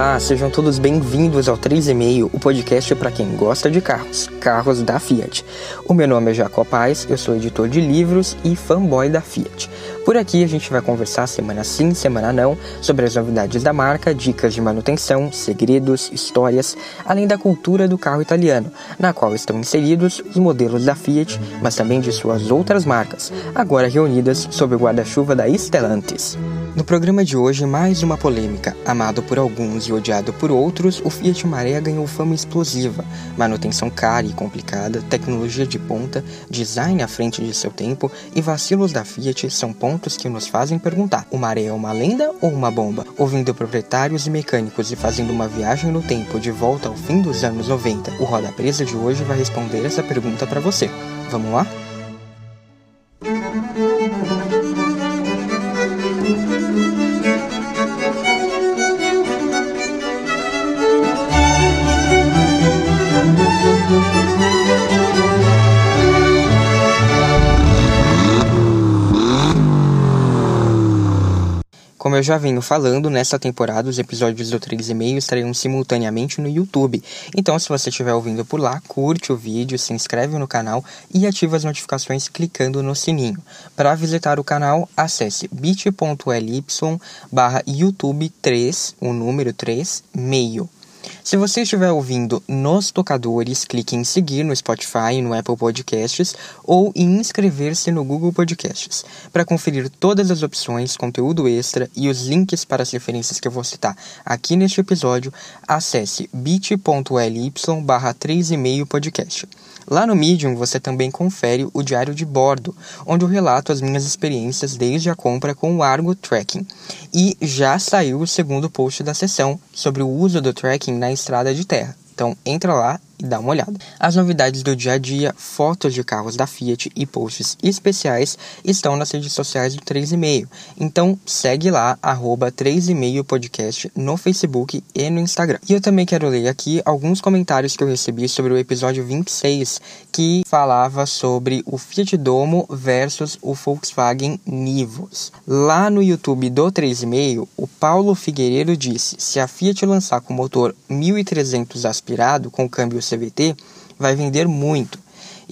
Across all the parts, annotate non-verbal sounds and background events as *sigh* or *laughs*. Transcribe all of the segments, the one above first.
Olá, sejam todos bem-vindos ao 3,5, o podcast para quem gosta de carros, carros da Fiat. O meu nome é Jacob Paz, eu sou editor de livros e fanboy da Fiat. Por aqui a gente vai conversar semana sim, semana não, sobre as novidades da marca, dicas de manutenção, segredos, histórias, além da cultura do carro italiano, na qual estão inseridos os modelos da Fiat, mas também de suas outras marcas, agora reunidas sob o guarda-chuva da Stellantis. No programa de hoje, mais uma polêmica. Amado por alguns e odiado por outros, o Fiat Maré ganhou fama explosiva. Manutenção cara e complicada, tecnologia de ponta, design à frente de seu tempo e vacilos da Fiat são pontos que nos fazem perguntar: o Maré é uma lenda ou uma bomba? Ouvindo proprietários e mecânicos e fazendo uma viagem no tempo de volta ao fim dos anos 90, o Roda Presa de hoje vai responder essa pergunta para você. Vamos lá? Como eu já venho falando, nesta temporada os episódios do 3,5 estarão simultaneamente no YouTube. Então, se você estiver ouvindo por lá, curte o vídeo, se inscreve no canal e ativa as notificações clicando no sininho. Para visitar o canal, acesse bit.ly barra YouTube 3, o número 3, meio. Se você estiver ouvindo nos tocadores, clique em seguir no Spotify, no Apple Podcasts ou em inscrever-se no Google Podcasts. Para conferir todas as opções, conteúdo extra e os links para as referências que eu vou citar aqui neste episódio, acesse bit.ly barra 3,5 podcast. Lá no Medium você também confere o diário de bordo, onde eu relato as minhas experiências desde a compra com o Argo Tracking. E já saiu o segundo post da sessão sobre o uso do tracking na estrada de terra. Então entra lá e dá uma olhada. As novidades do dia a dia, fotos de carros da Fiat e posts especiais estão nas redes sociais do 3,5. Então segue lá, arroba 3,5 podcast no Facebook e no Instagram. E eu também quero ler aqui alguns comentários que eu recebi sobre o episódio 26, que falava sobre o Fiat Domo versus o Volkswagen Nivus. Lá no YouTube do 3,5, o Paulo Figueiredo disse: se a Fiat lançar com motor 1300 aspirado com câmbio CVT vai vender muito.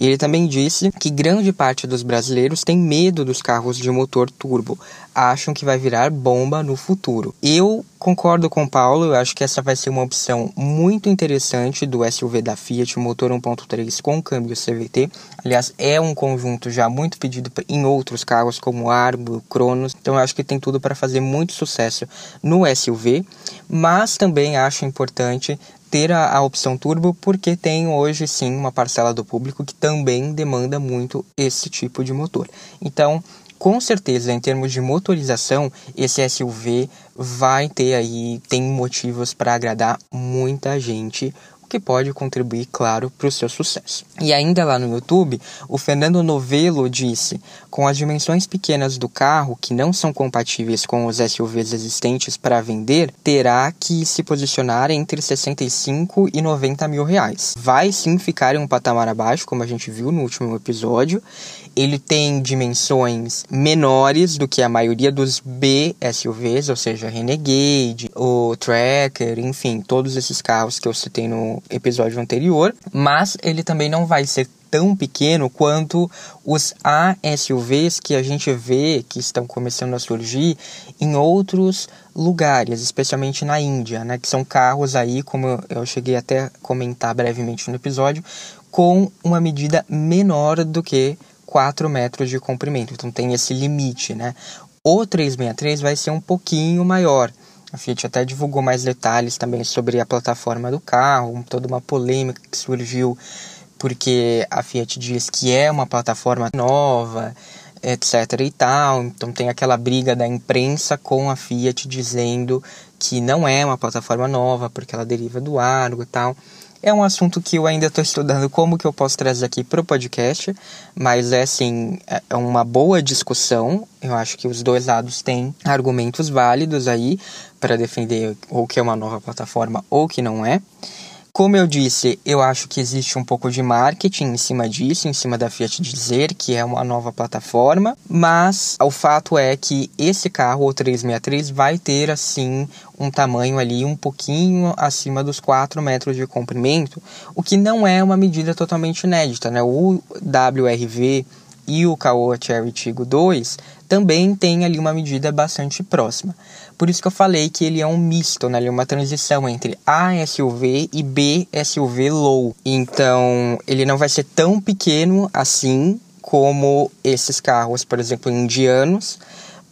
E ele também disse que grande parte dos brasileiros tem medo dos carros de motor turbo, acham que vai virar bomba no futuro. Eu concordo com o Paulo, eu acho que essa vai ser uma opção muito interessante do SUV da Fiat, motor 1.3 com câmbio CVT. Aliás, é um conjunto já muito pedido em outros carros como Argo, Cronos, então eu acho que tem tudo para fazer muito sucesso no SUV, mas também acho importante ter a, a, opção turbo porque tem hoje sim uma parcela do público que também demanda muito esse tipo de motor. Então, com certeza, em termos de motorização, esse SUV vai ter aí tem motivos para agradar muita gente que pode contribuir, claro, para o seu sucesso. E ainda lá no YouTube, o Fernando Novelo disse: com as dimensões pequenas do carro, que não são compatíveis com os SUVs existentes para vender, terá que se posicionar entre 65 e 90 mil reais. Vai sim ficar em um patamar abaixo, como a gente viu no último episódio. Ele tem dimensões menores do que a maioria dos B SUVs, ou seja, Renegade, o Tracker, enfim, todos esses carros que eu citei no episódio anterior, mas ele também não vai ser tão pequeno quanto os ASUVs que a gente vê que estão começando a surgir em outros lugares, especialmente na Índia, né, que são carros aí, como eu cheguei até a comentar brevemente no episódio, com uma medida menor do que 4 metros de comprimento. Então tem esse limite, né? O 363 vai ser um pouquinho maior, a Fiat até divulgou mais detalhes também sobre a plataforma do carro, toda uma polêmica que surgiu porque a Fiat diz que é uma plataforma nova, etc e tal. Então tem aquela briga da imprensa com a Fiat dizendo que não é uma plataforma nova porque ela deriva do Argo e tal. É um assunto que eu ainda estou estudando como que eu posso trazer aqui para o podcast, mas é assim, é uma boa discussão. Eu acho que os dois lados têm argumentos válidos aí para defender ou que é uma nova plataforma ou que não é. Como eu disse, eu acho que existe um pouco de marketing em cima disso, em cima da Fiat dizer que é uma nova plataforma, mas o fato é que esse carro, o 363, vai ter assim um tamanho ali um pouquinho acima dos 4 metros de comprimento, o que não é uma medida totalmente inédita, né? O WRV e o Caoa Cherry Tigo 2 também tem ali uma medida bastante próxima. Por isso que eu falei que ele é um misto, né? Ele é uma transição entre A SUV e B SUV low. Então, ele não vai ser tão pequeno assim como esses carros, por exemplo, indianos,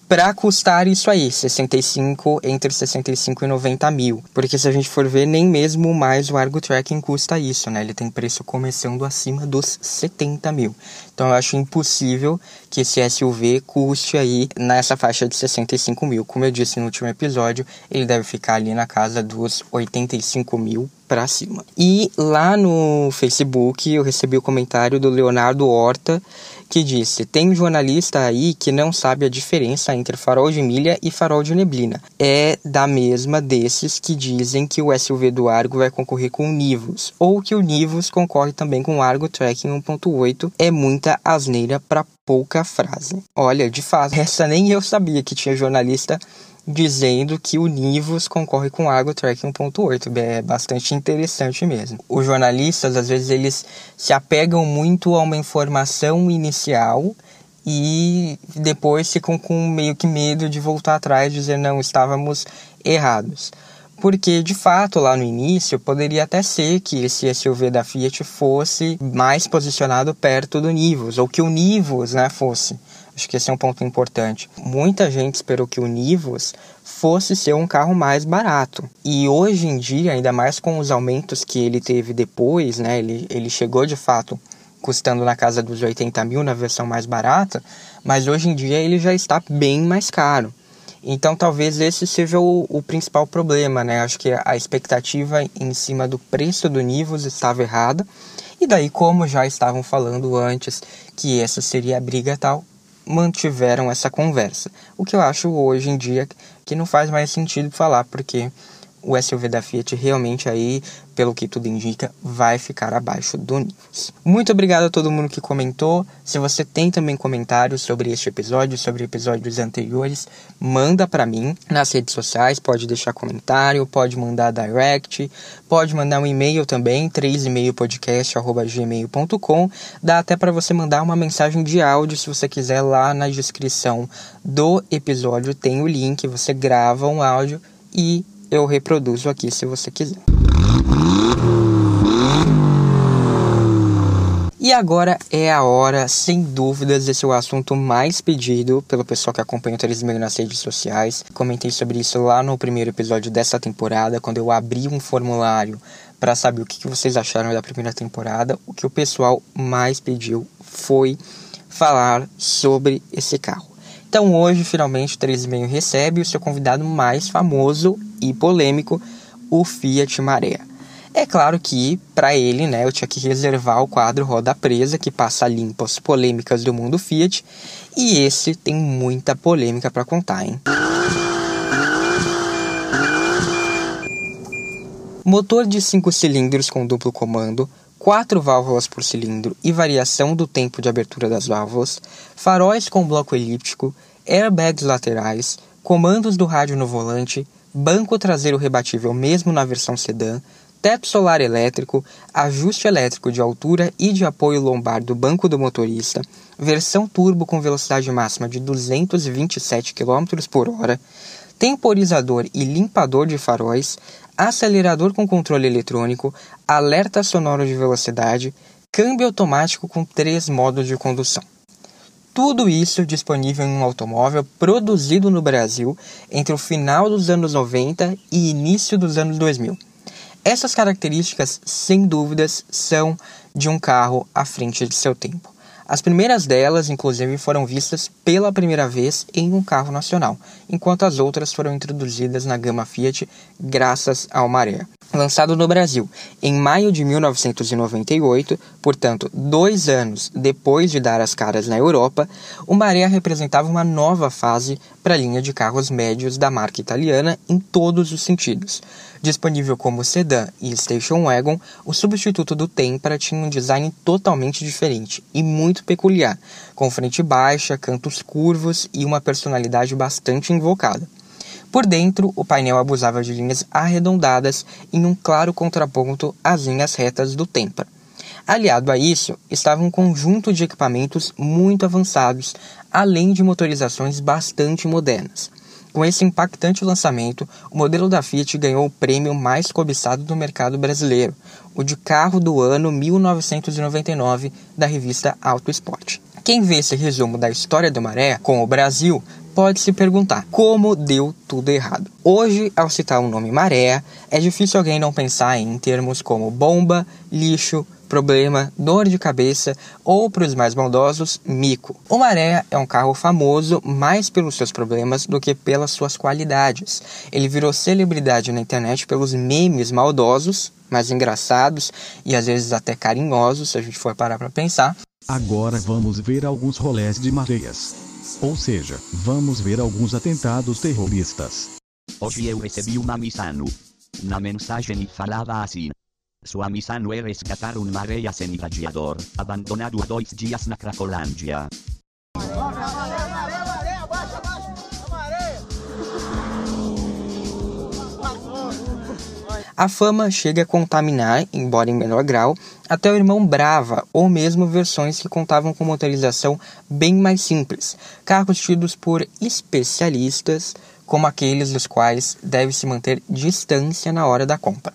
para custar isso aí, 65, entre 65 e 90 mil. Porque se a gente for ver, nem mesmo mais o Argo Tracking custa isso, né? Ele tem preço começando acima dos 70 mil. Então eu acho impossível que esse SUV custe aí nessa faixa de 65 mil. Como eu disse no último episódio, ele deve ficar ali na casa dos 85 mil para cima. E lá no Facebook eu recebi o comentário do Leonardo Horta que disse: Tem jornalista aí que não sabe a diferença entre farol de milha e farol de neblina. É da mesma desses que dizem que o SUV do Argo vai concorrer com o Nivus, ou que o Nivus concorre também com o Argo Tracking 1.8. É muita asneira para pouca frase. Olha, de fato, essa nem eu sabia que tinha jornalista dizendo que o Nivus concorre com o Argo Track 1.8. É bastante interessante mesmo. Os jornalistas, às vezes, eles se apegam muito a uma informação inicial e depois ficam com meio que medo de voltar atrás e dizer não, estávamos errados. Porque, de fato, lá no início, poderia até ser que esse SUV da Fiat fosse mais posicionado perto do Nivus, ou que o Nivus né, fosse. Acho que esse é um ponto importante. Muita gente esperou que o Nivus fosse ser um carro mais barato. E hoje em dia, ainda mais com os aumentos que ele teve depois, né? Ele, ele chegou de fato custando na casa dos 80 mil na versão mais barata, mas hoje em dia ele já está bem mais caro. Então talvez esse seja o, o, principal problema, né? Acho que a expectativa em cima do preço do Nivus estava errada. E daí, como já estavam falando antes que essa seria a briga tal, mantiveram essa conversa. O que eu acho hoje em dia que não faz mais sentido falar, porque o SUV da Fiat realmente aí, pelo que tudo indica, vai ficar abaixo do Nivus. Muito obrigado a todo mundo que comentou. Se você tem também comentários sobre este episódio, sobre episódios anteriores, manda para mim nas redes sociais, pode deixar comentário, pode mandar direct, pode mandar um e-mail também, 3emailpodcast@gmail.com. Dá até para você mandar uma mensagem de áudio se você quiser lá na descrição do episódio tem o link, você grava um áudio e eu reproduzo aqui se você quiser. E agora é a hora, sem dúvidas, esse é o assunto mais pedido pelo pessoal que acompanha o 3 Meio nas redes sociais. Comentei sobre isso lá no primeiro episódio dessa temporada, quando eu abri um formulário para saber o que vocês acharam da primeira temporada. O que o pessoal mais pediu foi falar sobre esse carro. Então hoje, finalmente, o 3,5 recebe o seu convidado mais famoso e polêmico, o Fiat Maré. É claro que, para ele, né, eu tinha que reservar o quadro Roda Presa, que passa limpo as polêmicas do mundo Fiat, e esse tem muita polêmica para contar, hein? Motor de 5 cilindros com duplo comando, quatro válvulas por cilindro e variação do tempo de abertura das válvulas, faróis com bloco elíptico, airbags laterais, comandos do rádio no volante, banco traseiro rebatível mesmo na versão sedã, teto solar elétrico, ajuste elétrico de altura e de apoio lombar do banco do motorista, versão turbo com velocidade máxima de 227 km por hora, temporizador e limpador de faróis, acelerador com controle eletrônico, alerta sonoro de velocidade, câmbio automático com três modos de condução. Tudo isso disponível em um automóvel produzido no Brasil entre o final dos anos 90 e início dos anos 2000. Essas características, sem dúvidas, são de um carro à frente de seu tempo. As primeiras delas, inclusive, foram vistas pela primeira vez em um carro nacional, enquanto as outras foram introduzidas na gama Fiat graças ao Maré. Lançado no Brasil em maio de 1998, portanto, dois anos depois de dar as caras na Europa, o Maré representava uma nova fase para a linha de carros médios da marca italiana em todos os sentidos. Disponível como sedã e station wagon, o substituto do Tempra tinha um design totalmente diferente e muito peculiar, com frente baixa, cantos curvos e uma personalidade bastante invocada. Por dentro, o painel abusava de linhas arredondadas em um claro contraponto às linhas retas do Tempra. Aliado a isso, estava um conjunto de equipamentos muito avançados, além de motorizações bastante modernas. Com esse impactante lançamento, o modelo da Fiat ganhou o prêmio mais cobiçado do mercado brasileiro, o de carro do ano 1999 da revista Auto Sport. Quem vê esse resumo da história do Maré com o Brasil pode se perguntar como deu tudo errado. Hoje, ao citar o nome Maré, é difícil alguém não pensar em termos como bomba, lixo, problema, dor de cabeça ou, para os mais maldosos, mico. O Maré é um carro famoso mais pelos seus problemas do que pelas suas qualidades. Ele virou celebridade na internet pelos memes maldosos, mas engraçados e às vezes até carinhosos, se a gente for parar para pensar. Agora vamos ver alguns rolés de mareias. Ou seja, vamos ver alguns atentados terroristas. Hoje eu recebi uma missão. Na mensagem falava assim. Sua missão é resgatar um mareia sem abandonado há dois dias na Cracolândia. A fama chega a contaminar, embora em menor grau, até o irmão Brava, ou mesmo versões que contavam com motorização bem mais simples, carros tidos por especialistas como aqueles dos quais deve-se manter distância na hora da compra.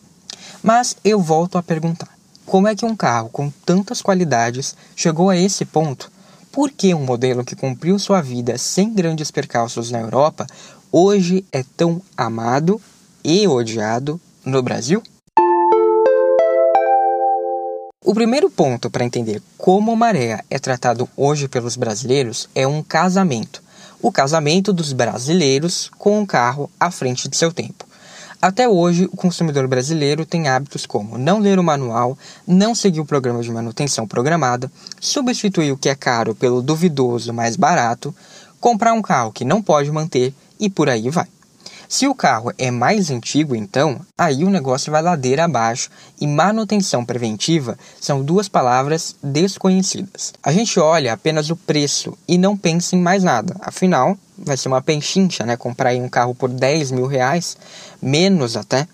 Mas eu volto a perguntar: como é que um carro com tantas qualidades chegou a esse ponto? Por que um modelo que cumpriu sua vida sem grandes percalços na Europa hoje é tão amado e odiado no Brasil? O primeiro ponto para entender como o maré é tratado hoje pelos brasileiros é um casamento. O casamento dos brasileiros com um carro à frente de seu tempo. Até hoje, o consumidor brasileiro tem hábitos como não ler o manual, não seguir o programa de manutenção programada, substituir o que é caro pelo duvidoso mais barato, comprar um carro que não pode manter e por aí vai. Se o carro é mais antigo, então, aí o negócio vai ladeira abaixo e manutenção preventiva são duas palavras desconhecidas. A gente olha apenas o preço e não pensa em mais nada, afinal, vai ser uma penchincha, né? Comprar um carro por 10 mil reais, menos até.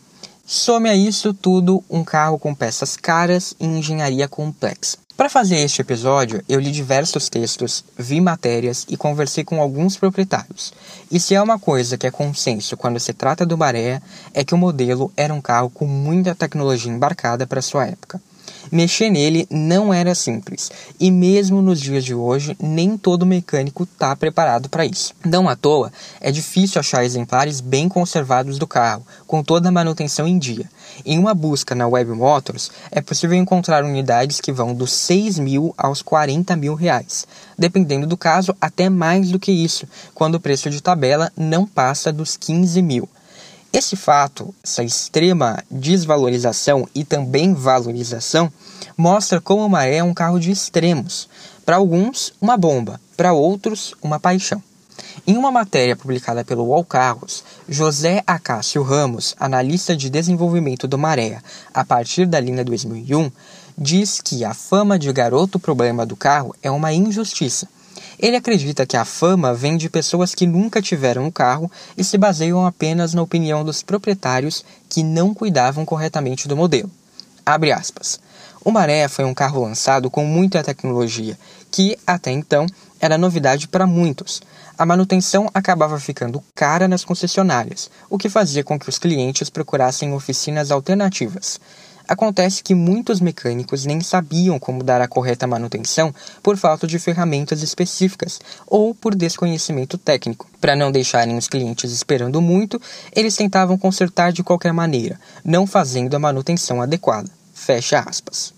Some a isso tudo um carro com peças caras e engenharia complexa. Para fazer este episódio, eu li diversos textos, vi matérias e conversei com alguns proprietários. E se é uma coisa que é consenso quando se trata do Maré, é que o modelo era um carro com muita tecnologia embarcada para sua época. Mexer nele não era simples, e mesmo nos dias de hoje, nem todo mecânico está preparado para isso. Não à toa, é difícil achar exemplares bem conservados do carro, com toda a manutenção em dia. Em uma busca na Web Motors, é possível encontrar unidades que vão dos 6 mil aos 40 mil reais, dependendo do caso, até mais do que isso, quando o preço de tabela não passa dos 15 mil. Esse fato, essa extrema desvalorização e também valorização, mostra como o Maré é um carro de extremos. Para alguns, uma bomba, para outros, uma paixão. Em uma matéria publicada pelo UOL Carros, José Acácio Ramos, analista de desenvolvimento do Maré a partir da linha 2001, diz que a fama de garoto problema do carro é uma injustiça ele acredita que a fama vem de pessoas que nunca tiveram um carro e se baseiam apenas na opinião dos proprietários que não cuidavam corretamente do modelo. Abre aspas. O Maré foi um carro lançado com muita tecnologia, que, até então, era novidade para muitos. A manutenção acabava ficando cara nas concessionárias, o que fazia com que os clientes procurassem oficinas alternativas. Acontece que muitos mecânicos nem sabiam como dar a correta manutenção por falta de ferramentas específicas ou por desconhecimento técnico. Para não deixarem os clientes esperando muito, eles tentavam consertar de qualquer maneira, não fazendo a manutenção adequada. Fecha aspas.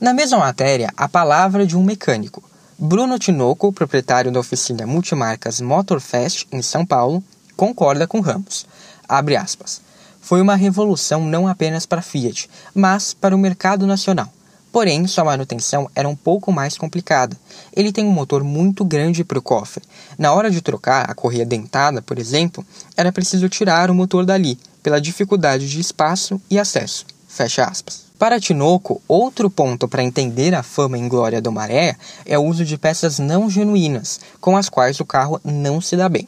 Na mesma matéria, a palavra de um mecânico. Bruno Tinoco, proprietário da oficina multimarcas Motorfest em São Paulo, concorda com Ramos. Abre aspas foi uma revolução não apenas para a Fiat, mas para o mercado nacional. Porém, sua manutenção era um pouco mais complicada. Ele tem um motor muito grande para o cofre. Na hora de trocar a correia dentada, por exemplo, era preciso tirar o motor dali, pela dificuldade de espaço e acesso. Fecha aspas. Para Tinoco, outro ponto para entender a fama em glória do Maré é o uso de peças não genuínas, com as quais o carro não se dá bem.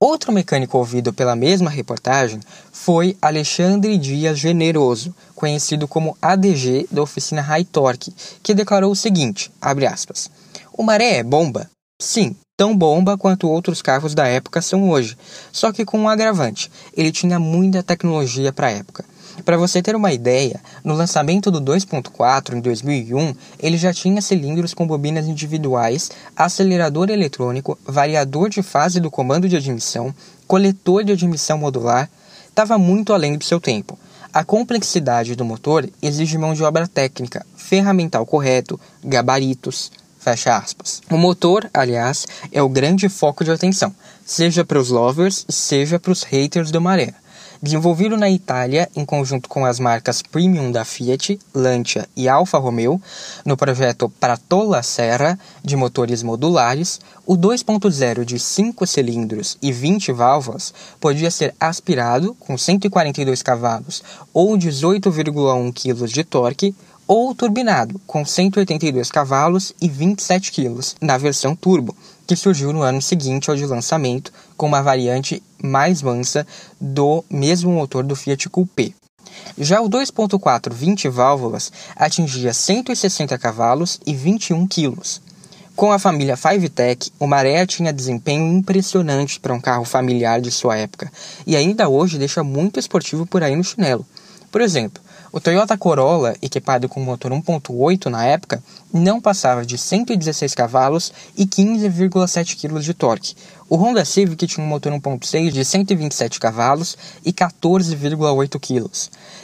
Outro mecânico ouvido pela mesma reportagem foi Alexandre Dias Generoso, conhecido como ADG da oficina High Torque, que declarou o seguinte, aspas, O Maré é bomba? Sim, tão bomba quanto outros carros da época são hoje, só que com um agravante, ele tinha muita tecnologia para a época. Para você ter uma ideia, no lançamento do 2.4 em 2001, ele já tinha cilindros com bobinas individuais, acelerador eletrônico, variador de fase do comando de admissão, coletor de admissão modular, estava muito além do seu tempo. A complexidade do motor exige mão de obra técnica, ferramental correto, gabaritos, fecha aspas. O motor, aliás, é o grande foco de atenção, seja para os lovers, seja para os haters do Maré. Desenvolvido na Itália em conjunto com as marcas Premium da Fiat, Lancia e Alfa Romeo, no projeto Pratola Serra de motores modulares, o 2.0 de 5 cilindros e 20 válvulas podia ser aspirado com 142 cavalos ou 18,1 kg de torque ou turbinado com 182 cavalos e 27 kg na versão turbo, que surgiu no ano seguinte ao de lançamento com uma variante mais mansa do mesmo motor do Fiat Coupé. Já o 2.4 20 válvulas atingia 160 cavalos e 21 quilos. Com a família Five-Tech, o Maré tinha desempenho impressionante para um carro familiar de sua época e ainda hoje deixa muito esportivo por aí no chinelo. Por exemplo, o Toyota Corolla, equipado com motor 1.8 na época, não passava de 116 cavalos e 15,7 kg de torque. O Honda Civic tinha um motor 1.6 de 127 cavalos e 14,8 kg.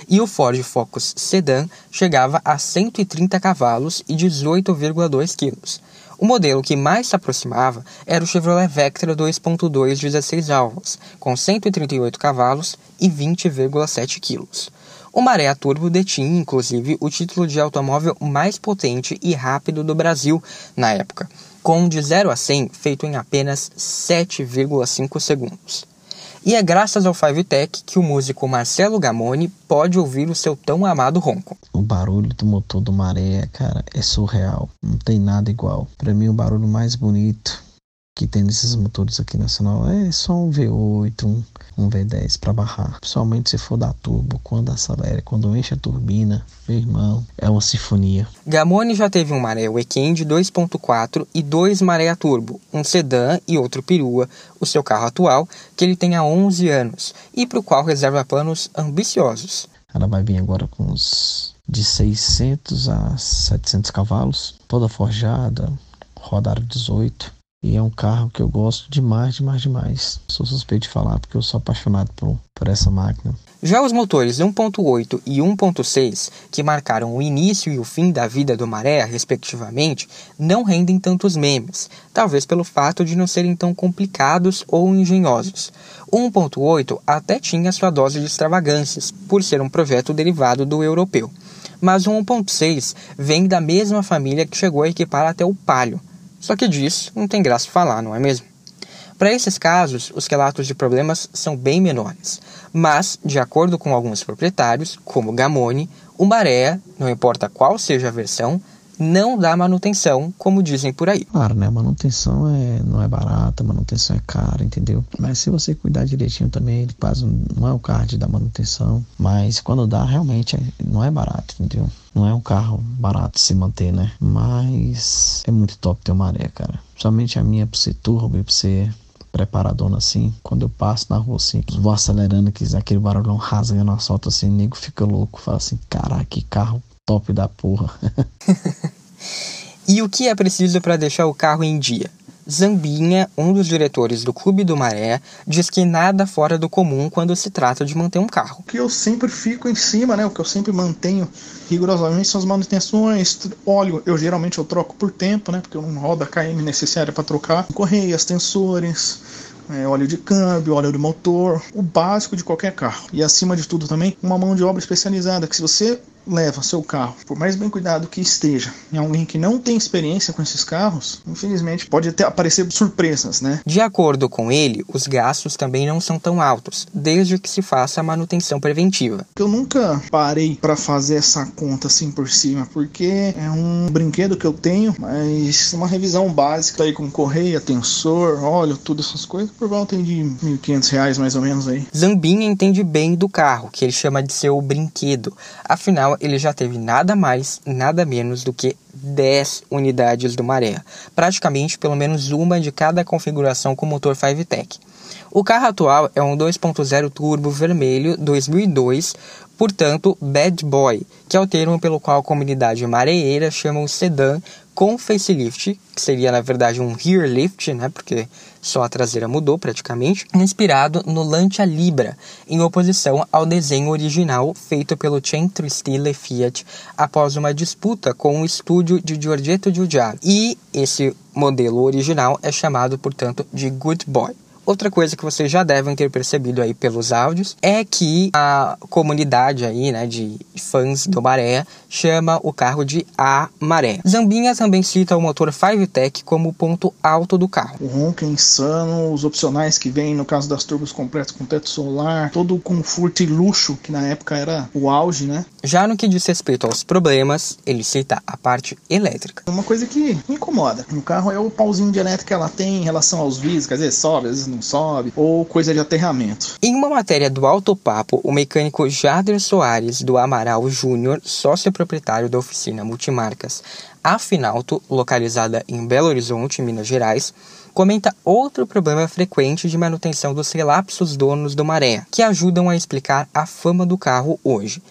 E o Ford Focus Sedan chegava a 130 cavalos e 18,2 kg. O modelo que mais se aproximava era o Chevrolet Vectra 2.2 16 válvulas, com 138 cavalos e 20,7 kg. O Maré Turbo detinha, inclusive, o título de automóvel mais potente e rápido do Brasil na época, com de 0 a 100 feito em apenas 7,5 segundos. E é graças ao Five Tech que o músico Marcelo Gamoni pode ouvir o seu tão amado ronco. O barulho do motor do Maré, cara, é surreal. Não tem nada igual. Para mim, o barulho mais bonito que tem nesses motores aqui nacional é só um V8, um, um V10 para barrar. Principalmente se for da turbo, quando acelera, quando enche a turbina, meu irmão, é uma sinfonia. Gamone já teve um Maré Weekend 2.4 e dois Maré turbo, um sedã e outro perua, o seu carro atual, que ele tem há 11 anos e para o qual reserva planos ambiciosos. Ela vai vir agora com uns de 600 a 700 cavalos, toda forjada, rodar 18 e é um carro que eu gosto demais, demais, demais. Sou suspeito de falar porque eu sou apaixonado por, por essa máquina. Já os motores 1.8 e 1.6, que marcaram o início e o fim da vida do Maré, respectivamente, não rendem tantos memes, talvez pelo fato de não serem tão complicados ou engenhosos. O 1.8 até tinha sua dose de extravagâncias, por ser um projeto derivado do europeu. Mas o 1.6 vem da mesma família que chegou a equipar até o Palio, só que disso não tem graça falar, não é mesmo? Para esses casos, os relatos de problemas são bem menores, mas, de acordo com alguns proprietários, como Gamone, o Maré, não importa qual seja a versão, não dá manutenção, como dizem por aí. Claro, né? Manutenção é, não é barata, manutenção é cara, entendeu? Mas se você cuidar direitinho também, ele quase não é o card da manutenção. Mas quando dá, realmente é, não é barato, entendeu? Não é um carro barato de se manter, né? Mas é muito top ter uma maré, cara. Somente a minha pra ser turbo e pra ser preparadona assim. Quando eu passo na rua assim, vou acelerando, que aquele barulhão rasgando a asfalto assim, o nego fica louco. Fala assim, caraca, que carro top da porra. *laughs* e o que é preciso para deixar o carro em dia? Zambinha, um dos diretores do Clube do Maré, diz que nada fora do comum quando se trata de manter um carro. O que eu sempre fico em cima, né? O que eu sempre mantenho rigorosamente são as manutenções. Óleo, eu geralmente eu troco por tempo, né? Porque eu não rodo a KM necessária para trocar. Correias, tensores, é, óleo de câmbio, óleo do motor, o básico de qualquer carro. E acima de tudo também, uma mão de obra especializada, que se você leva seu carro, por mais bem cuidado que esteja, em alguém que não tem experiência com esses carros, infelizmente pode até aparecer surpresas, né? De acordo com ele, os gastos também não são tão altos, desde que se faça a manutenção preventiva. Eu nunca parei para fazer essa conta assim por cima, porque é um brinquedo que eu tenho, mas uma revisão básica aí com correia, tensor, óleo, todas essas coisas, por volta de 1.500 reais mais ou menos aí. Zambinha entende bem do carro, que ele chama de seu brinquedo. Afinal, ele já teve nada mais, nada menos do que 10 unidades do Maré, praticamente pelo menos uma de cada configuração com motor 5-Tech. O carro atual é um 2.0 turbo vermelho 2002, portanto Bad Boy, que é o termo pelo qual a comunidade mareeira chama o sedã com facelift, que seria na verdade um rear lift, né, porque só a traseira mudou praticamente, inspirado no Lancia Libra, em oposição ao desenho original feito pelo Centro Stile Fiat após uma disputa com o estúdio de Giorgetto Giugiaro. E esse modelo original é chamado, portanto, de Good Boy. Outra coisa que vocês já devem ter percebido aí pelos áudios é que a comunidade aí, né, de fãs do Maré chama o carro de A Maré. Zambinha também cita o motor 5Tech como ponto alto do carro. O ronco é insano, os opcionais que vem no caso das turbos completas com teto solar, todo o conforto e luxo que na época era o auge, né? Já no que diz respeito aos problemas, ele cita a parte elétrica. Uma coisa que me incomoda no carro é o pauzinho de elétrica que ela tem em relação aos vidros, quer dizer, sobe, às vezes não sobe, ou coisa de aterramento. Em uma matéria do Autopapo, o mecânico Jader Soares do Amaral Júnior, sócio proprietário da oficina Multimarcas Afinalto, localizada em Belo Horizonte, Minas Gerais, comenta outro problema frequente de manutenção dos relapsos donos do Maré, que ajudam a explicar a fama do carro hoje.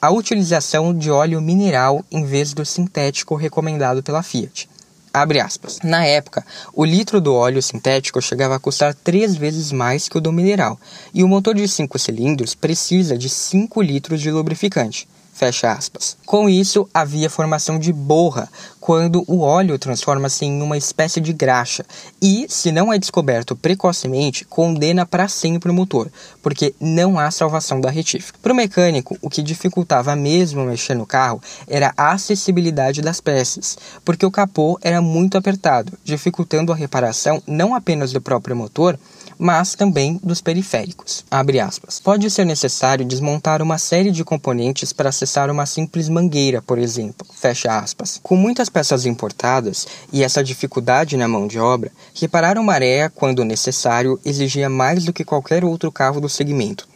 A utilização de óleo mineral em vez do sintético recomendado pela Fiat. Abre aspas. Na época, o litro do óleo sintético chegava a custar três vezes mais que o do mineral, e o motor de cinco cilindros precisa de 5 litros de lubrificante. Fecha aspas. Com isso, havia formação de borra, quando o óleo transforma-se em uma espécie de graxa e, se não é descoberto precocemente, condena para sempre o motor, porque não há salvação da retífica. Para o mecânico, o que dificultava mesmo mexer no carro era a acessibilidade das peças, porque o capô era muito apertado, dificultando a reparação não apenas do próprio motor, mas também dos periféricos. Pode ser necessário desmontar uma série de componentes para acessar uma simples mangueira, por exemplo. Com muitas peças importadas e essa dificuldade na mão de obra, reparar uma maré, quando necessário, exigia mais do que qualquer outro carro do segmento.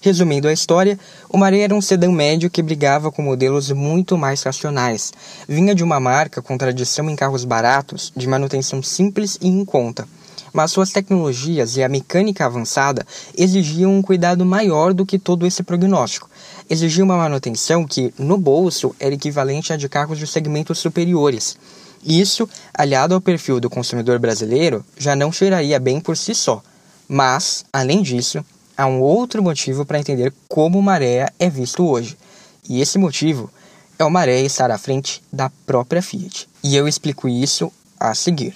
Resumindo a história, o Maré era um sedã médio que brigava com modelos muito mais racionais. Vinha de uma marca com tradição em carros baratos, de manutenção simples e em conta mas suas tecnologias e a mecânica avançada exigiam um cuidado maior do que todo esse prognóstico. Exigia uma manutenção que, no bolso, era equivalente a de carros de segmentos superiores. Isso, aliado ao perfil do consumidor brasileiro, já não cheiraria bem por si só. Mas, além disso, há um outro motivo para entender como Maré é visto hoje. E esse motivo é o Maré estar à frente da própria Fiat. E eu explico isso a seguir.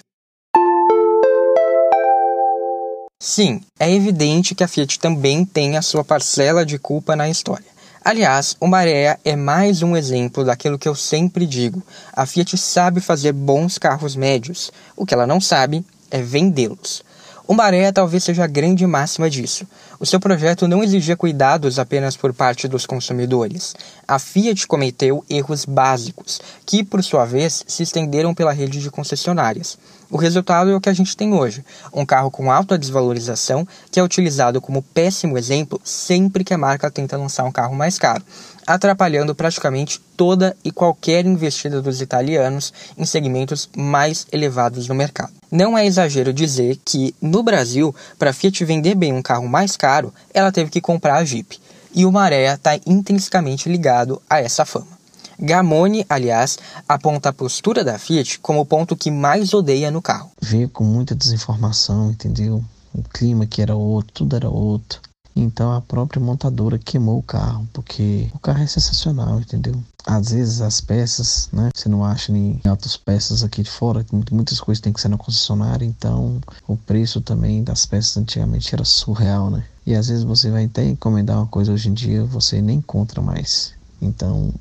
Sim, é evidente que a Fiat também tem a sua parcela de culpa na história. Aliás, o Maré é mais um exemplo daquilo que eu sempre digo. A Fiat sabe fazer bons carros médios. O que ela não sabe é vendê-los. O Maré talvez seja a grande máxima disso. O seu projeto não exigia cuidados apenas por parte dos consumidores. A Fiat cometeu erros básicos, que, por sua vez, se estenderam pela rede de concessionárias. O resultado é o que a gente tem hoje: um carro com alta desvalorização que é utilizado como péssimo exemplo sempre que a marca tenta lançar um carro mais caro, atrapalhando praticamente toda e qualquer investida dos italianos em segmentos mais elevados no mercado. Não é exagero dizer que, no Brasil, para a Fiat vender bem um carro mais caro, ela teve que comprar a Jeep. E o Maré está intrinsecamente ligado a essa fama. Gamone, aliás, aponta a postura da Fiat como o ponto que mais odeia no carro. Veio com muita desinformação, entendeu? O clima que era outro, tudo era outro. Então a própria montadora queimou o carro, porque o carro é sensacional, entendeu? Às vezes as peças, né? Você não acha em outras peças aqui de fora, muitas coisas tem que ser na concessionária, então o preço também das peças antigamente era surreal, né? E às vezes você vai até encomendar uma coisa hoje em dia, você nem encontra mais. Então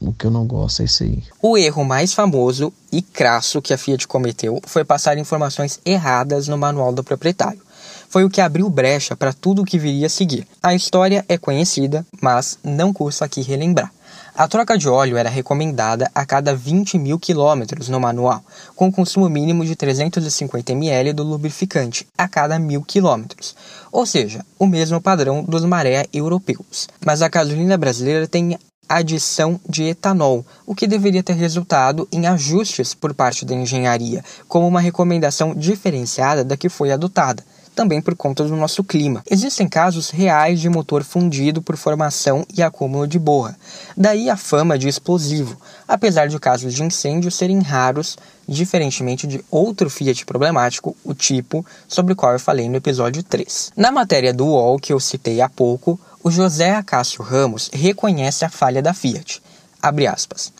o que eu não gosto é isso aí. O erro mais famoso e crasso que a Fiat cometeu foi passar informações erradas no manual do proprietário. Foi o que abriu brecha para tudo o que viria a seguir. A história é conhecida, mas não custa aqui relembrar. A troca de óleo era recomendada a cada 20 mil quilômetros no manual, com consumo mínimo de 350 ml do lubrificante a cada mil quilômetros, ou seja, o mesmo padrão dos maré europeus. Mas a gasolina brasileira tem adição de etanol, o que deveria ter resultado em ajustes por parte da engenharia, como uma recomendação diferenciada da que foi adotada também por conta do nosso clima. Existem casos reais de motor fundido por formação e acúmulo de borra, daí a fama de explosivo, apesar de casos de incêndio serem raros, diferentemente de outro Fiat problemático, o tipo, sobre o qual eu falei no episódio 3. Na matéria do UOL que eu citei há pouco, o José Acácio Ramos reconhece a falha da Fiat. Abre aspas.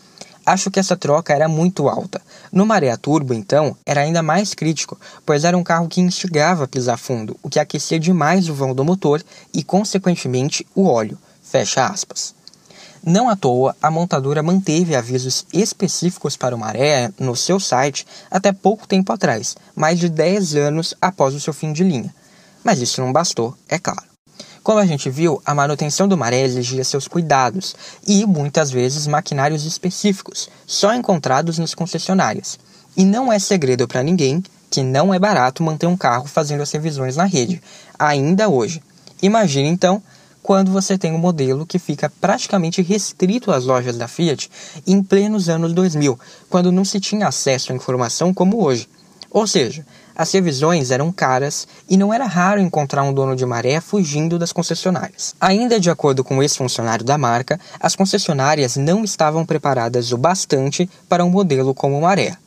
Acho que essa troca era muito alta. No Maré Turbo, então, era ainda mais crítico, pois era um carro que instigava a pisar fundo, o que aquecia demais o vão do motor e, consequentemente, o óleo. Fecha aspas. Não à toa, a montadora manteve avisos específicos para o Maré no seu site até pouco tempo atrás, mais de 10 anos após o seu fim de linha. Mas isso não bastou, é claro. Como a gente viu, a manutenção do maré exigia seus cuidados e, muitas vezes, maquinários específicos, só encontrados nas concessionárias. E não é segredo para ninguém que não é barato manter um carro fazendo as revisões na rede, ainda hoje. Imagine então quando você tem um modelo que fica praticamente restrito às lojas da Fiat em plenos anos 2000, quando não se tinha acesso à informação como hoje. Ou seja, as revisões eram caras e não era raro encontrar um dono de maré fugindo das concessionárias. Ainda de acordo com o ex-funcionário da marca, as concessionárias não estavam preparadas o bastante para um modelo como o maré.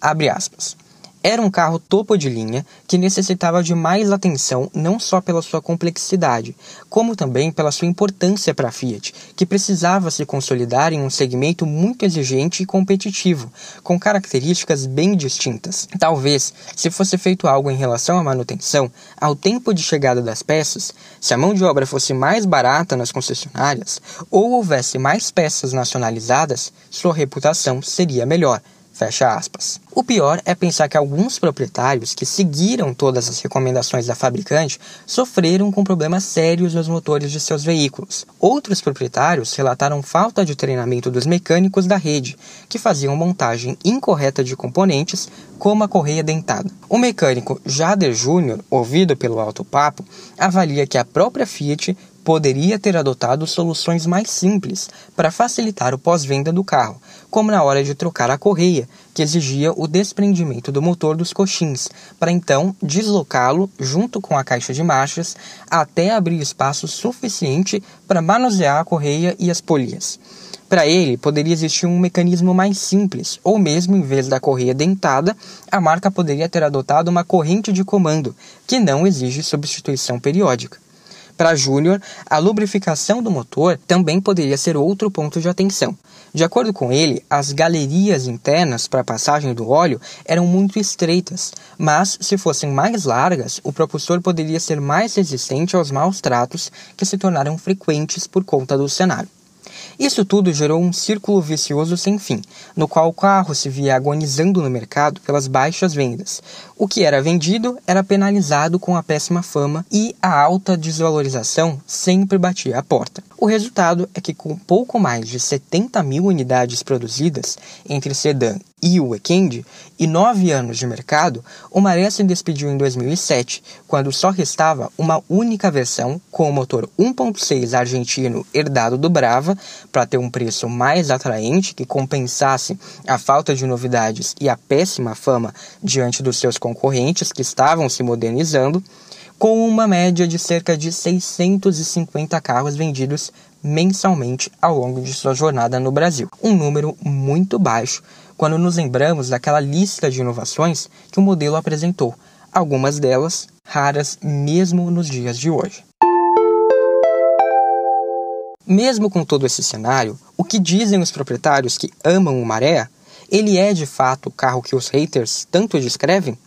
Abre aspas. Era um carro topo de linha que necessitava de mais atenção não só pela sua complexidade, como também pela sua importância para a Fiat, que precisava se consolidar em um segmento muito exigente e competitivo, com características bem distintas. Talvez, se fosse feito algo em relação à manutenção, ao tempo de chegada das peças, se a mão de obra fosse mais barata nas concessionárias ou houvesse mais peças nacionalizadas, sua reputação seria melhor Fecha aspas. O pior é pensar que alguns proprietários que seguiram todas as recomendações da fabricante sofreram com problemas sérios nos motores de seus veículos. Outros proprietários relataram falta de treinamento dos mecânicos da rede, que faziam montagem incorreta de componentes, como a correia dentada. O mecânico Jader Júnior, ouvido pelo Alto Papo, avalia que a própria Fiat poderia ter adotado soluções mais simples para facilitar o pós-venda do carro, como na hora de trocar a correia, que exigia o desprendimento do motor dos coxins, para então deslocá-lo junto com a caixa de marchas até abrir espaço suficiente para manusear a correia e as polias. Para ele, poderia existir um mecanismo mais simples, ou mesmo em vez da correia dentada, a marca poderia ter adotado uma corrente de comando, que não exige substituição periódica. Para Júnior, a lubrificação do motor também poderia ser outro ponto de atenção. De acordo com ele, as galerias internas para a passagem do óleo eram muito estreitas, mas se fossem mais largas, o propulsor poderia ser mais resistente aos maus tratos que se tornaram frequentes por conta do cenário. Isso tudo gerou um círculo vicioso sem fim, no qual o carro se via agonizando no mercado pelas baixas vendas. O que era vendido era penalizado com a péssima fama e a alta desvalorização sempre batia a porta. O resultado é que, com pouco mais de 70 mil unidades produzidas entre sedã e Weekend, e nove anos de mercado, o Maré se despediu em 2007, quando só restava uma única versão com o motor 1.6 argentino herdado do Brava, para ter um preço mais atraente que compensasse a falta de novidades e a péssima fama diante dos seus concorrentes que estavam se modernizando, com uma média de cerca de 650 carros vendidos mensalmente ao longo de sua jornada no Brasil. Um número muito baixo quando nos lembramos daquela lista de inovações que o modelo apresentou, algumas delas raras mesmo nos dias de hoje. Mesmo com todo esse cenário, o que dizem os proprietários que amam o Maré? Ele é de fato o carro que os haters tanto descrevem?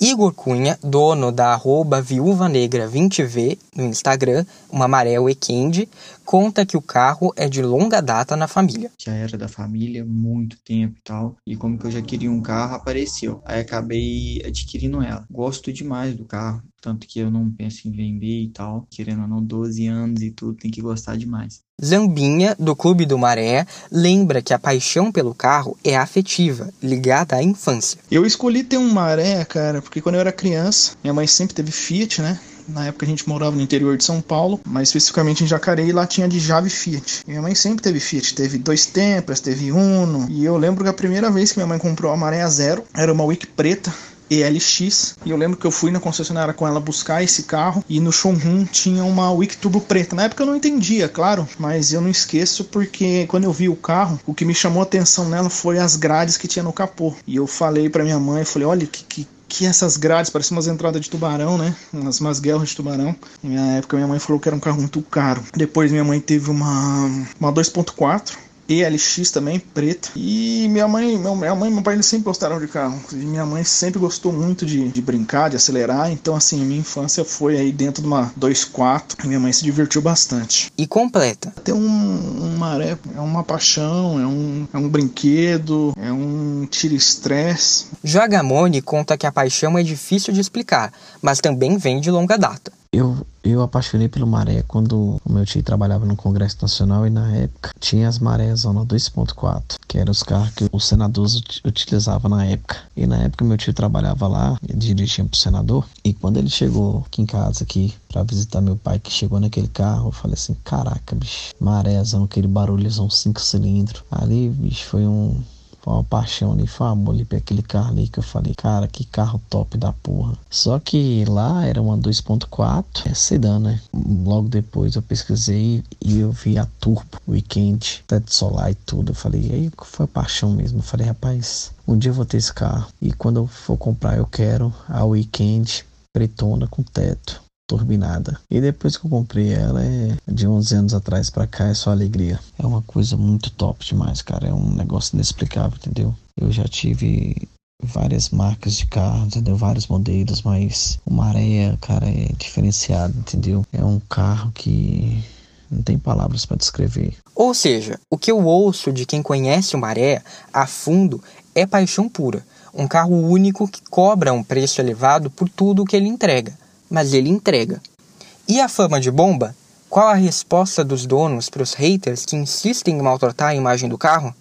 Igor Cunha, dono da arroba Viúva Negra 20V no Instagram, uma maré weekend, conta que o carro é de longa data na família. Já era da família, muito tempo e tal. E como que eu já queria um carro, apareceu. Aí acabei adquirindo ela. Gosto demais do carro. Tanto que eu não penso em vender e tal. Querendo ou não, 12 anos e tudo, tem que gostar demais. Zambinha, do Clube do Maré, lembra que a paixão pelo carro é afetiva, ligada à infância. Eu escolhi ter um Maré, cara, porque quando eu era criança, minha mãe sempre teve Fiat, né? Na época a gente morava no interior de São Paulo, mais especificamente em Jacareí, lá tinha de Jave Fiat. Minha mãe sempre teve Fiat, teve dois Tempras, teve Uno. E eu lembro que a primeira vez que minha mãe comprou a Maré Zero era uma Wick preta. ELX e eu lembro que eu fui na concessionária com ela buscar esse carro e no showroom tinha uma Wick Turbo preta. Na época eu não entendia, claro, mas eu não esqueço porque quando eu vi o carro, o que me chamou a atenção nela foi as grades que tinha no capô. E eu falei para minha mãe, falei, olha que, que que essas grades parecem umas entradas de tubarão, né? Umas, umas guerras de tubarão. Na época minha mãe falou que era um carro muito caro. Depois minha mãe teve uma, uma 2.4 ELX também, preto. E minha mãe, minha mãe e meu pai eles sempre gostaram de carro. E minha mãe sempre gostou muito de, de brincar, de acelerar. Então, assim, minha infância foi aí dentro de uma 2.4. Minha mãe se divertiu bastante. E completa. Ter um, maré é uma paixão, é um, é um brinquedo, é um tira-estresse. Jagamone conta que a paixão é difícil de explicar, mas também vem de longa data. Eu, eu apaixonei pelo maré quando o meu tio trabalhava no Congresso Nacional e na época tinha as marés Zona 2.4, que eram os carros que os senadores utilizavam na época. E na época meu tio trabalhava lá, dirigia pro senador, e quando ele chegou aqui em casa aqui para visitar meu pai que chegou naquele carro, eu falei assim, caraca, bicho, marézão, aquele barulhozão 5 cilindros. Ali, bicho, foi um foi uma paixão ali, foi amor ali pra aquele carro ali que eu falei, cara, que carro top da porra. Só que lá era uma 2.4, é sedã, né? Logo depois eu pesquisei e eu vi a Turbo Weekend, teto solar e tudo. Eu falei, aí foi paixão mesmo. Eu falei, rapaz, um dia eu vou ter esse carro. E quando eu for comprar, eu quero a Weekend pretona com teto turbinada. E depois que eu comprei ela, é de 11 anos atrás para cá, é só alegria. É uma coisa muito top demais, cara. É um negócio inexplicável, entendeu? Eu já tive várias marcas de carro, entendeu? Vários modelos, mas o Maré, cara, é diferenciado, entendeu? É um carro que não tem palavras para descrever. Ou seja, o que eu ouço de quem conhece o Maré a fundo é paixão pura. Um carro único que cobra um preço elevado por tudo o que ele entrega mas ele entrega. E a fama de bomba? Qual a resposta dos donos para os haters que insistem em maltratar a imagem do carro?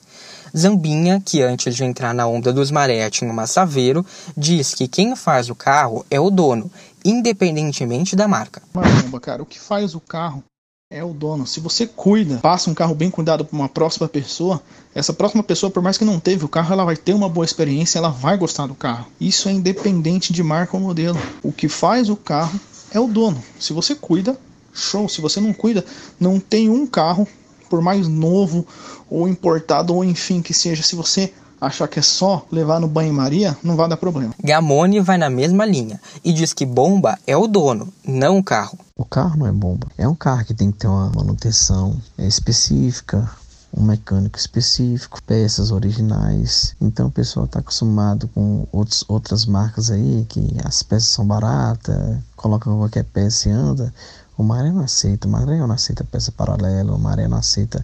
Zambinha, que antes de entrar na onda dos maré tinha uma Saveiro, diz que quem faz o carro é o dono, independentemente da marca. Uma bomba, cara. O que faz o carro é o dono. Se você cuida, passa um carro bem cuidado para uma próxima pessoa, essa próxima pessoa, por mais que não teve o carro, ela vai ter uma boa experiência, ela vai gostar do carro. Isso é independente de marca ou modelo. O que faz o carro é o dono. Se você cuida, show. Se você não cuida, não tem um carro, por mais novo ou importado ou enfim que seja, se você achar que é só levar no banho-maria, não vai dar problema. Gamone vai na mesma linha e diz que bomba é o dono, não o carro. O carro não é bomba. É um carro que tem que ter uma manutenção específica, um mecânico específico, peças originais. Então o pessoal está acostumado com outros, outras marcas aí, que as peças são baratas, coloca qualquer peça e anda. O Maré não aceita, o Maré não aceita peça paralela, o Maré não aceita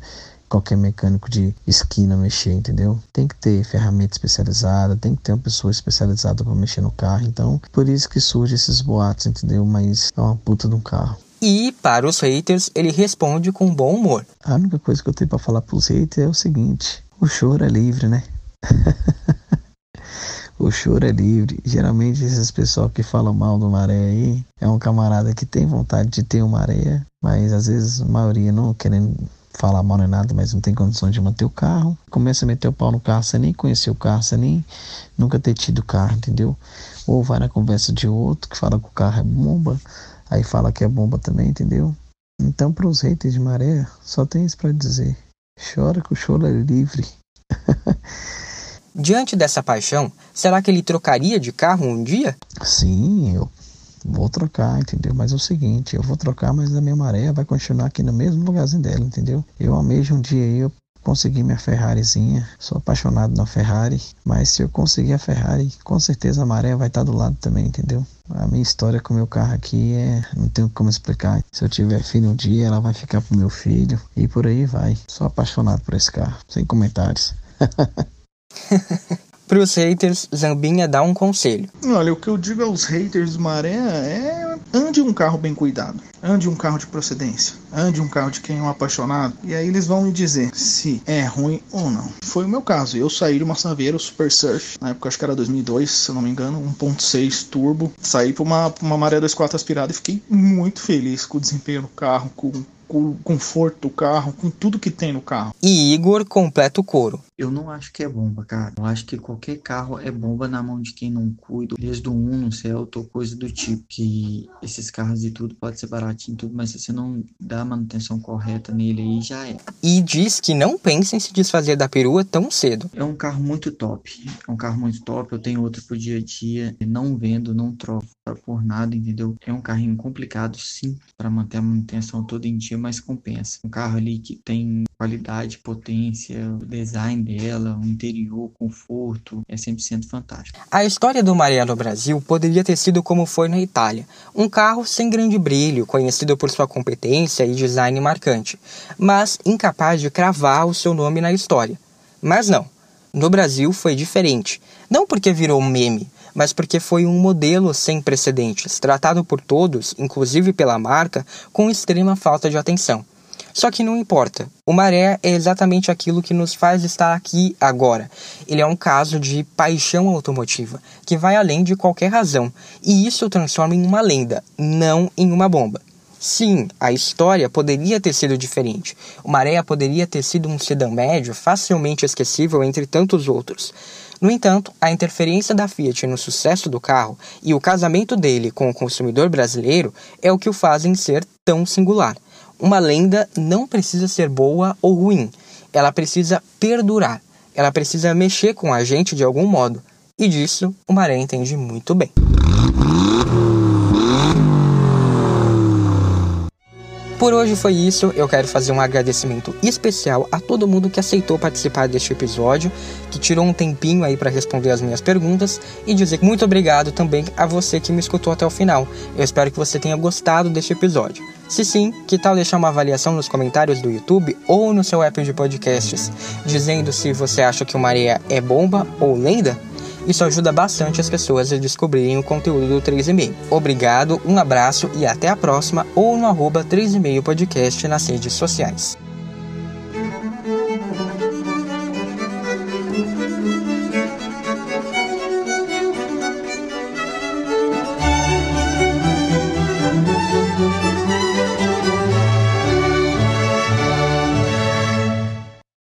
qualquer mecânico de esquina mexer, entendeu? Tem que ter ferramenta especializada, tem que ter uma pessoa especializada para mexer no carro. Então, por isso que surgem esses boatos, entendeu? Mas é uma puta de um carro. E para os haters, ele responde com bom humor. A única coisa que eu tenho para falar para os haters é o seguinte: o choro é livre, né? *laughs* o choro é livre. Geralmente esses pessoal que falam mal do maré aí é um camarada que tem vontade de ter uma maré, mas às vezes a maioria não querendo falar mal nem nada, mas não tem condições de manter o carro. Começa a meter o pau no carro sem nem conhecer o carro, sem nem nunca ter tido o carro, entendeu? Ou vai na conversa de outro que fala que o carro é bomba, aí fala que é bomba também, entendeu? Então, para os haters de maré, só tem isso para dizer: chora que o choro é livre. *laughs* Diante dessa paixão, será que ele trocaria de carro um dia? Sim, eu vou trocar, entendeu? Mas é o seguinte, eu vou trocar, mas a minha maré vai continuar aqui no mesmo lugarzinho dela, entendeu? Eu almejo um dia eu consegui minha Ferrarizinha, sou apaixonado na Ferrari, mas se eu conseguir a Ferrari, com certeza a maré vai estar do lado também, entendeu? A minha história com o meu carro aqui é. Não tenho como explicar. Se eu tiver filho um dia, ela vai ficar pro meu filho. E por aí vai. Sou apaixonado por esse carro. Sem comentários. *laughs* Para os haters, Zambinha dá um conselho. Olha, o que eu digo aos haters do Maré é ande um carro bem cuidado, ande um carro de procedência, ande um carro de quem é um apaixonado, e aí eles vão me dizer se é ruim ou não. Foi o meu caso, eu saí de uma Saveiro Super Surf, na época acho que era 2002, se eu não me engano, 1.6 turbo, saí para uma, uma Maré 2.4 aspirada e fiquei muito feliz com o desempenho do carro, com com o conforto do carro, com tudo que tem no carro. E Igor completa o coro. Eu não acho que é bomba, cara. Eu acho que qualquer carro é bomba na mão de quem não cuida, desde o Uno, Celta ou coisa do tipo. Que esses carros e tudo pode ser baratinho tudo, mas se você não dá a manutenção correta nele aí, já é. E diz que não pensa em se desfazer da perua tão cedo. É um carro muito top. É um carro muito top. Eu tenho outro pro dia a dia. Não vendo, não troco por nada, entendeu? É um carrinho complicado, sim, para manter a manutenção todo em dia, mas compensa. Um carro ali que tem qualidade, potência, o design dela, o interior, conforto, é 100% fantástico. A história do Maria no Brasil poderia ter sido como foi na Itália. Um carro sem grande brilho, conhecido por sua competência e design marcante, mas incapaz de cravar o seu nome na história. Mas não. No Brasil foi diferente. Não porque virou um meme, mas porque foi um modelo sem precedentes, tratado por todos, inclusive pela marca, com extrema falta de atenção. Só que não importa. O Maré é exatamente aquilo que nos faz estar aqui agora. Ele é um caso de paixão automotiva, que vai além de qualquer razão, e isso transforma em uma lenda, não em uma bomba. Sim, a história poderia ter sido diferente. O Maré poderia ter sido um sedã médio facilmente esquecível entre tantos outros. No entanto, a interferência da Fiat no sucesso do carro e o casamento dele com o consumidor brasileiro é o que o fazem ser tão singular. Uma lenda não precisa ser boa ou ruim, ela precisa perdurar, ela precisa mexer com a gente de algum modo, e disso o Maré entende muito bem. Por hoje foi isso. Eu quero fazer um agradecimento especial a todo mundo que aceitou participar deste episódio, que tirou um tempinho aí para responder as minhas perguntas e dizer muito obrigado também a você que me escutou até o final. Eu espero que você tenha gostado deste episódio. Se sim, que tal deixar uma avaliação nos comentários do YouTube ou no seu app de podcasts, dizendo se você acha que o Maria é bomba ou lenda? Isso ajuda bastante as pessoas a descobrirem o conteúdo do 3,5. Obrigado, um abraço e até a próxima ou no arroba 3,5 podcast nas redes sociais.